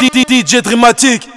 DJ Dramatique.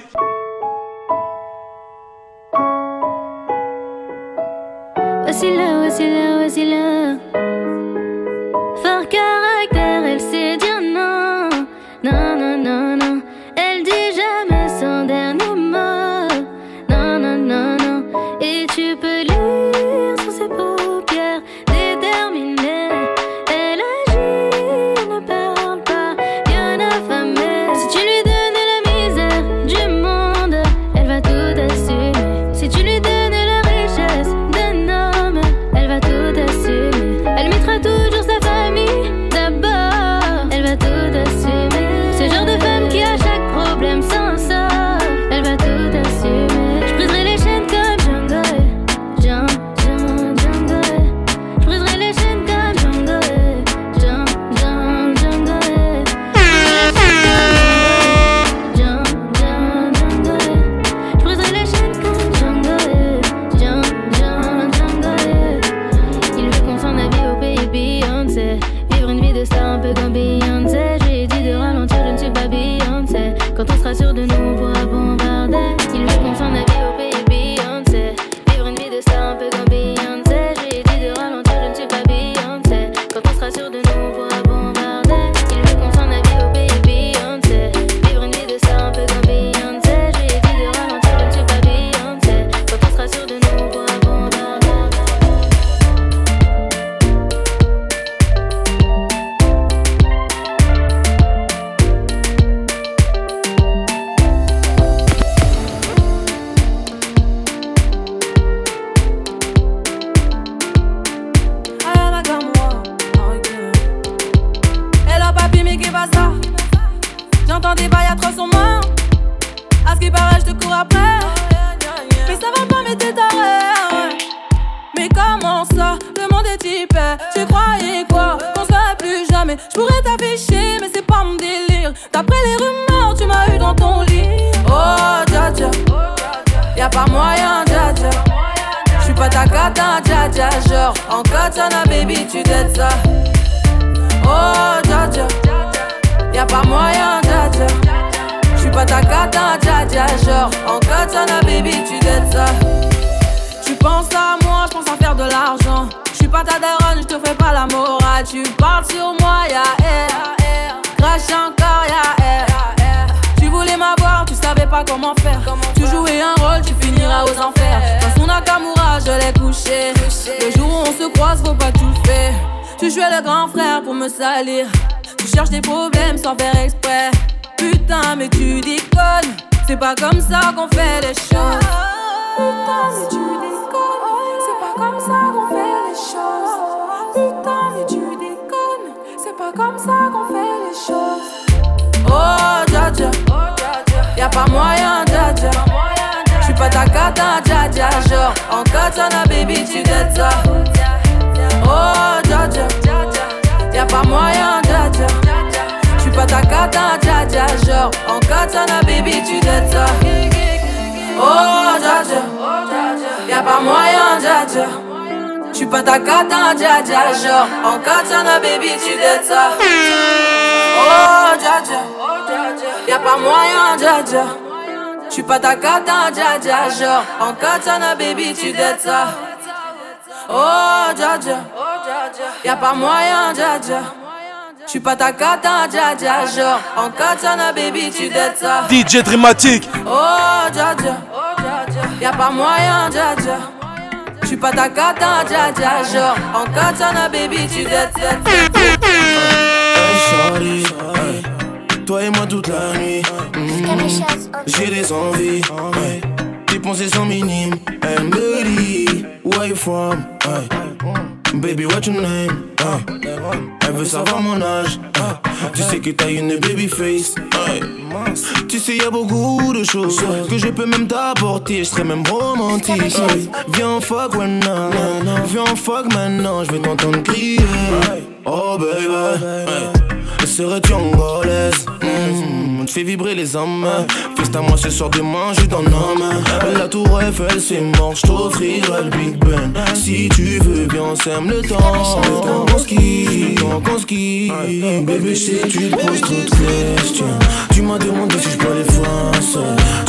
Genre, en katana, baby, tu t'aides ça. Oh, dja. Y'a pas moyen, dja. J'suis pas ta cata, dja dja. Genre, en katana, baby, tu t'aides ça. Tu penses à moi, je pense à faire de l'argent. Je suis pas ta daronne, je te fais pas la morale. Tu parles sur moi, y'a air. Crash encore, y'a air. Tu voulais m'avoir, tu savais pas comment faire. Tu jouais un rôle, tu finiras aux enfers. Nakamura, je l'ai couché. Le jour où on se croise, faut pas tout faire. Tu jouais le grand frère pour me salir. Tu cherches des problèmes sans faire exprès. Putain, mais tu déconnes. C'est pas comme ça qu'on fait les choses. Putain, mais tu déconnes. C'est pas comme ça qu'on fait les choses. Putain, mais tu déconnes. C'est pas comme ça qu'on fait les choses. Oh, dja. Y'a pas moyen, Genre, en katana, baby, tu t'aides ça. Oh, dja. Y'a pas moyen, dja. J'suis pas ta cata, dja dja. Genre, en katana, baby, tu t'aides ça. Oh, dja. Y'a pas moyen, dja. J'suis pas ta cata, dja dja. Genre, en katana, baby, tu t'aides ça. Oh, dja. Y'a pas moyen, dja. J'suis pas ta cata, dja dja. Genre, en katana, baby, tu t'aides ça. Oh, dja dja. Y'a pas moyen, dja dja. J'suis pas ta cata, dja dja. Genre, en katana, baby, tu t'aides ça. DJ Dramatique. Oh, dja dja. Y'a pas moyen, dja dja. J'suis pas ta cata, dja dja. Genre, en katana, baby, tu t'aides ça. Hey, shorty, hey. Toi et moi toute la nuit. J'ai des envies. Hey. Dépenser sans minime. Hey, baby, where you from? Hey. Baby, what your name? Hey. Elle veut savoir mon âge. Tu sais que t'as une baby face. Tu sais, y a beaucoup de choses que je peux même t'apporter. Je serais même romantique. Viens, fuck maintenant. Viens, fuck maintenant. Je vais t'entendre crier. Oh, baby. Serais-tu angolaise? Mm, fait vibrer les âmes. Feste à moi ce soir, demain, je dans homme. La tour Eiffel, c'est mort, je le Big Ben. Si tu veux bien, sème le temps. Le temps qu'on temps qu'on skie. Bébé, je sais, tu te poses trop de questions. Tu m'as demandé si je parlais français.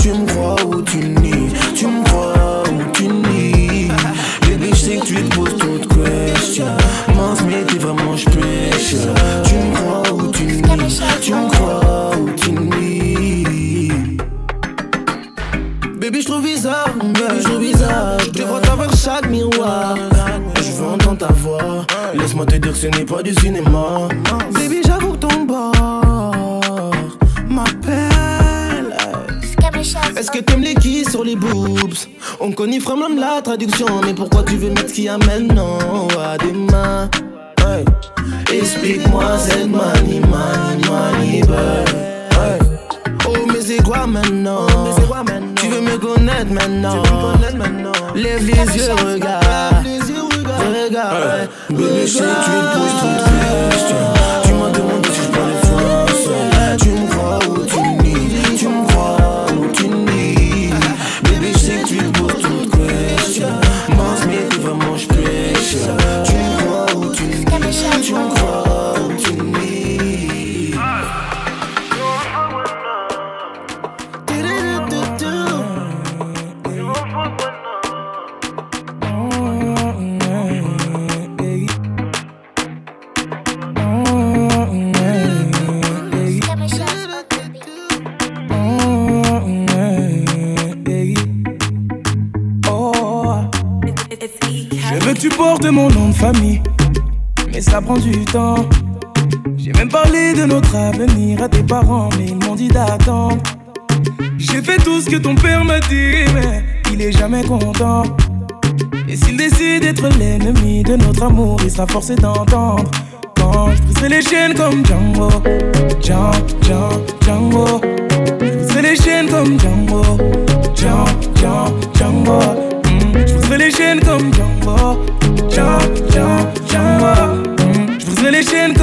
Tu me crois ou tu nies? Tu me crois ou tu nies? Bébé, je sais que tu te poses trop de questions. Mince, mais t'es vraiment spécial. Tu me crois ou tu nies? Tu me Baby, je trouve bizarre, baby, je trouve bizarre. Je vois travers chaque miroir. Je veux entendre ta voix. Laisse-moi te dire que ce n'est pas du cinéma. Baby, j'avoue ton bord m'appelle. Est-ce que t'aimes les qui sur les boobs? On connaît vraiment la traduction, mais pourquoi tu veux mettre ce qui amène non à hey. Explique-moi cette manie, manie, manie, babe. Oh, mais c'est quoi maintenant? Veux me connaître maintenant Lève les yeux, regarde. Regarde. Bébé, je tu te poses trop de questions. Portes mon nom de famille, mais ça prend du temps. J'ai même parlé de notre avenir à tes parents, mais ils m'ont dit d'attendre. J'ai fait tout ce que ton père m'a dit, mais il est jamais content. Et s'il décide d'être l'ennemi de notre amour, il sera forcé d'entendre. Quand je briserai les chaînes comme Django, Django, Django, Django. Je les chaînes comme Django, Django, Django, Django. Mm, briserai les chaînes comme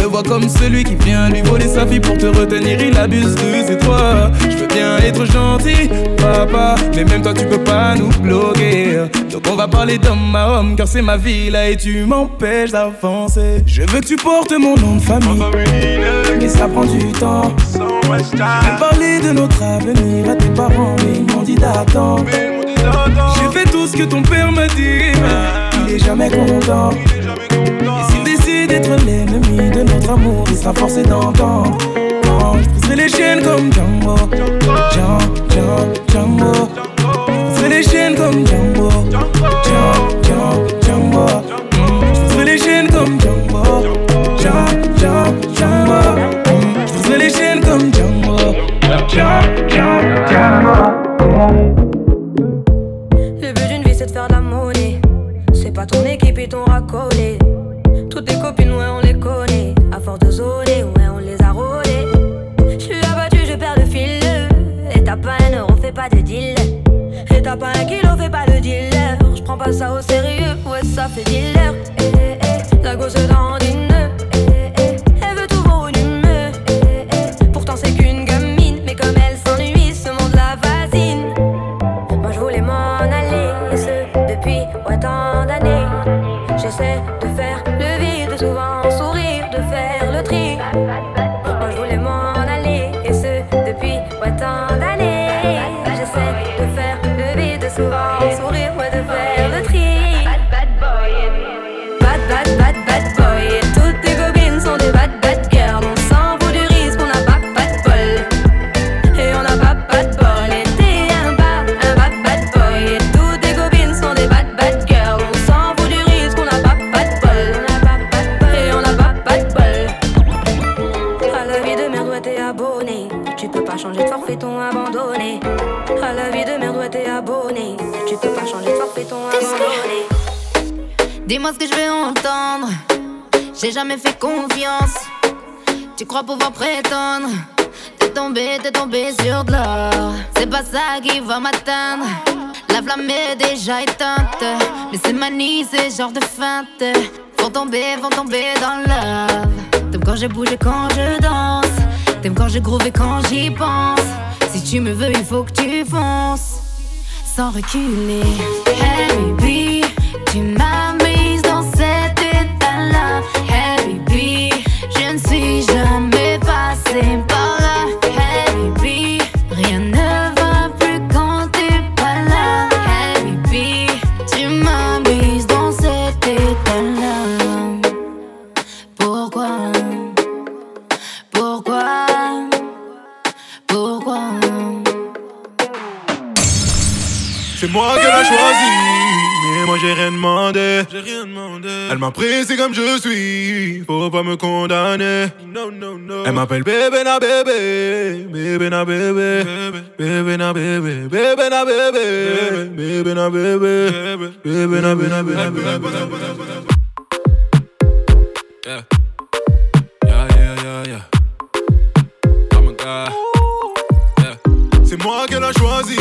me voit comme celui qui vient lui voler sa fille Pour te retenir, il abuse de ses droits. Je veux bien être gentil, papa Mais même toi tu peux pas nous bloquer. Donc on va parler d'homme à homme Car c'est ma vie. Là et tu m'empêches d'avancer. Je veux que tu portes mon nom de famille. Mais ça prend du temps. J'ai même parlé de notre avenir à tes parents Mais ils m'ont dit d'attendre. J'ai fait tout ce que ton père m'a dit il est jamais content. Et décide d'être l'ennemi de notre amour Il sera forcé d'entendre Quand je briserai les chaînes comme Django Django, Django, Django les chaînes comme Django, kilo, fais pas de dealer. J'prends pas ça au sérieux, ouais, ça fait dealer. Eh, eh, eh, la gosse dans une. Dis-moi ce que je vais entendre. J'ai jamais fait confiance. Tu crois pouvoir prétendre. T'es tombé, t'es tombé sur de l'or. C'est pas ça qui va m'atteindre. La flamme est déjà éteinte. Mais c'est manie, c'est genre de feinte. Vont tomber, vont tomber dans love. T'aimes quand j'ai bougé, quand je danse. T'aimes quand je groove et quand j'y pense. Si tu me veux, il faut que tu fonces. Sans reculer. Hey baby, tu m'as j'ai rien demandé. J'ai rien demandé. Elle m'a pris, c'est comme je suis, faut pas me condamner. Elle m'appelle bébé na bébé, bébé na bébé, bébé na bébé, bébé na bébé, bébé na bébé, bébé na bébé, bébé na bébé. Yeah. Yeah, yeah, yeah, yeah. Oh my God. Yeah. C'est moi qu'elle a choisi,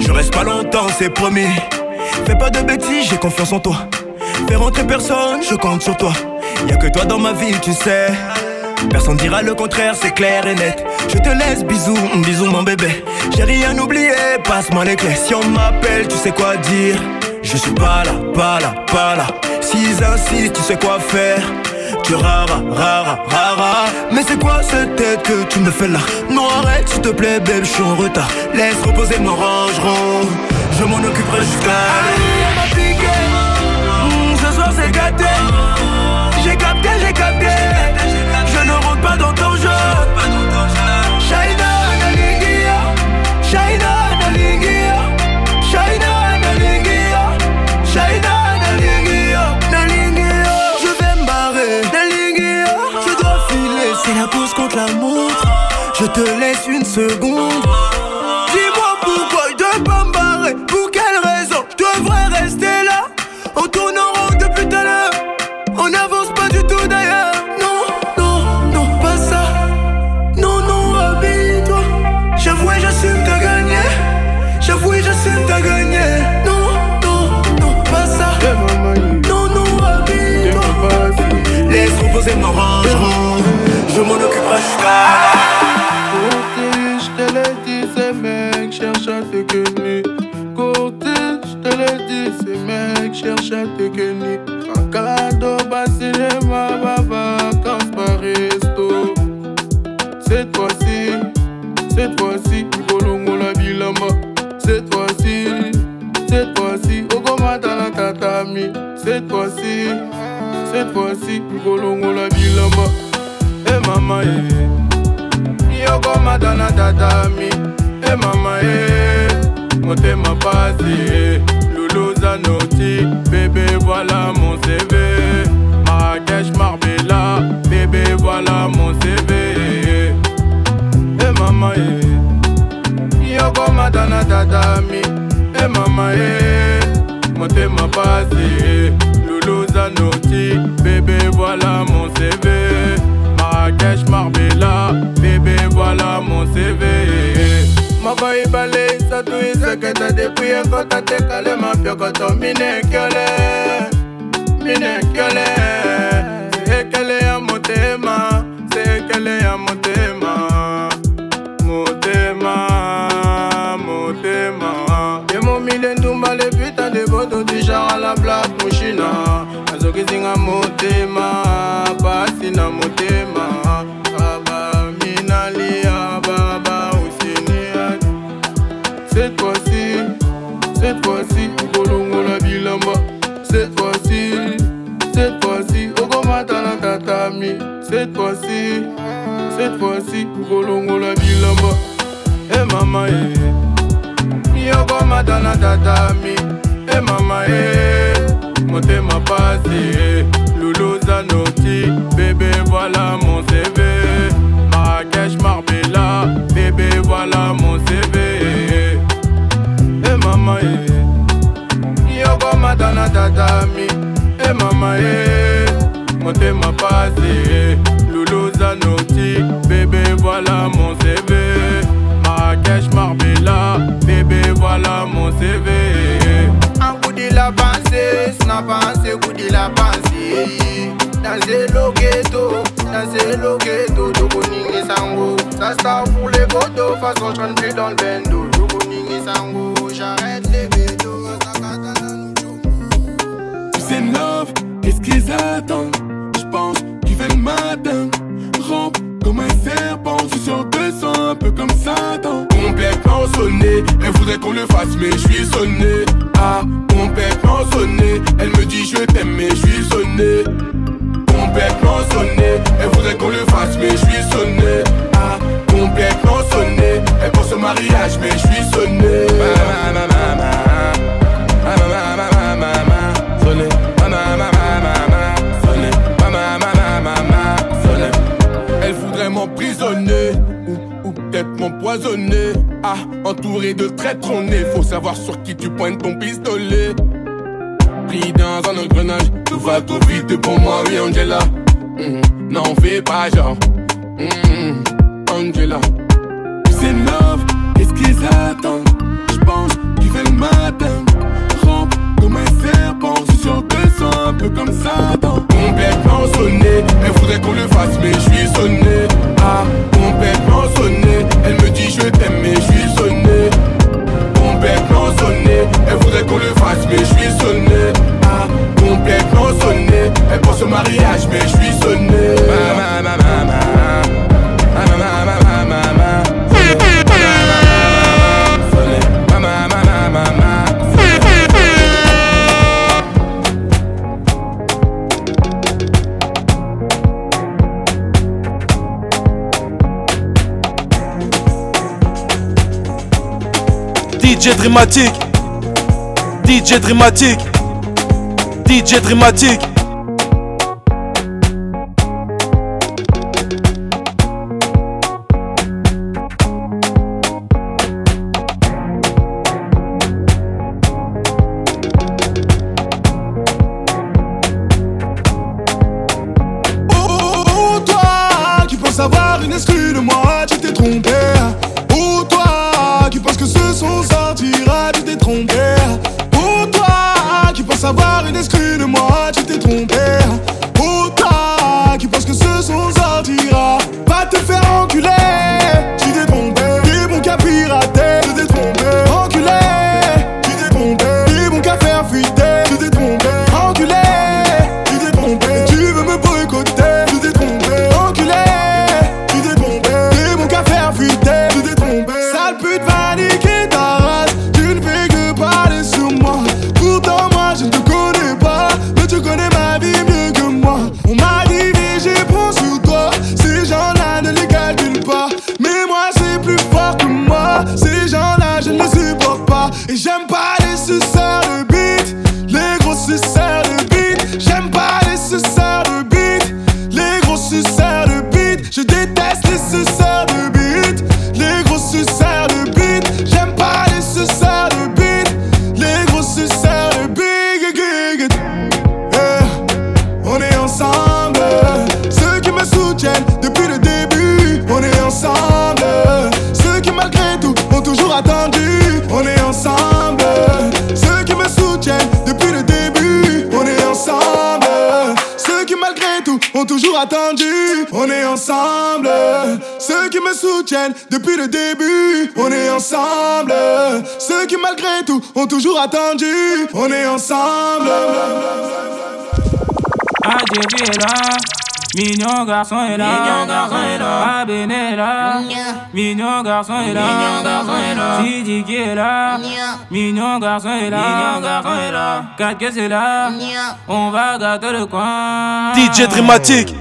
Je reste pas longtemps, c'est promis. Fais pas de bêtises, j'ai confiance en toi. Fais rentrer personne, je compte sur toi. Y'a que toi dans ma vie, tu sais. Personne dira le contraire, c'est clair et net. Je te laisse, bisous, bisous mon bébé. J'ai rien oublié, passe-moi les clés. Si on m'appelle, tu sais quoi dire. Je suis pas là, pas là, pas là. S'ils insistent, tu sais quoi faire tu rara, rara, rara. Mais c'est quoi cette tête que tu me fais là Non, arrête, s'il te plaît, bébé, je suis en retard. Laisse reposer mon rangeron, je m'en occuperai jusqu'à. Allez, m'a mmh, ce soir c'est gâté. Je te laisse une seconde. Dis-moi pourquoi je dois pas me barrer. Pour quelle raison je devrais rester là? On tourne en rond depuis tout à l'heure. On n'avance pas du tout d'ailleurs. Non, non, non, pas ça. Non, non, habille-toi. J'avoue, et j'assume t'as gagné. J'avoue, et j'assume t'as gagné. Non, non, non, pas ça. Non, non, habille-toi. Laisse reposer rangerons. Je m'en occuperai jusqu'à. shot taking it. Satu isekete depuis ekota tekale mapiokoto minekele Minekele Sekele ya motema Sekele ya motema Motema Motema. Yemomile ndumba le putain de boto du genre à la black mushina azokizinga motema motema cette fois-ci okolongola bilamba. Cette fois-ci cette fois-ci okomata na tatami. Cette fois-ci cette fois-ci okolongola bilamba. E mama e yokomata na tatami. E mama e motema pasi eh. Loulou Zanotti. Bébé voilà mon CV tatami Eh mama eh Motema pasi. Loulou Zanotti Bébé voilà mon CV Marrakech Marbella Bébé voilà mon CV de la pensée, snap pensée, coup de la pensée Dans le ghetto, dans le ghetto Doko ningi sango. Ça star pour les photos, façon je dans le bendo. Doko ningi sango, j'arrête qu'ils attendent. Je pense qu'il fait le matin Rampe comme un serpent, je sur 200, un peu comme Satan. Complètement sonné, elle voudrait qu'on le fasse mais je suis sonné. Ah, complètement sonné, elle me dit je t'aime mais je suis sonné. Complètement sonné, elle voudrait qu'on le fasse mais je suis sonné. Ah, complètement sonné, elle pense au mariage mais je suis sonné m'empoisonner. Ah, entouré de traîtres, on est. Faut savoir sur qui tu pointes ton pistolet. Pris dans un engrenage, tout va trop vite pour moi, oui, Angela. Mhm. N'en fais pas genre. Mhm. Angela. C'est love, qu'est-ce qu'ils attendent? J'pense qu'il fait le matin. Rampe comme un serpent, je suis sur 200, un peu comme Satan. Complètement sonné, elle voudrait qu'on le fasse, mais je sonné. Ah, complètement sonné, mais je suis sonné. Ah, complètement sonné. Elle pense au mariage, mais je suis sonné. Ma, ma, ma, DJ Dramatique DJ Dramatique. DJ Dramatique. te faire enculer. depuis le début. On est ensemble. Ceux qui malgré tout ont toujours attendu. On est ensemble. Adieu est là. Mignon garçon est là. Mignon garçon est là. Ah, Aben est là. Mignon garçon est là. Mignon garçon est là. Sidiki. Mignon garçon est là. Mignon garçon est là. Là. On va gâter le coin. DJ Dramatique.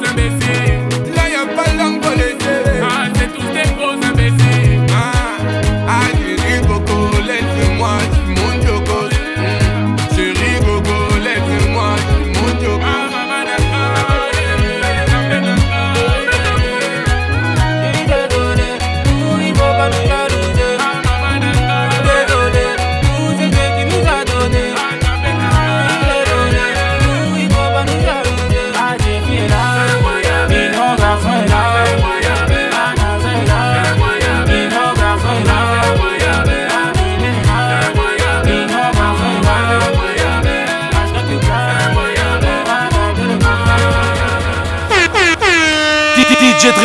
vous avez fait. Là, y a pas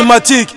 mathématiques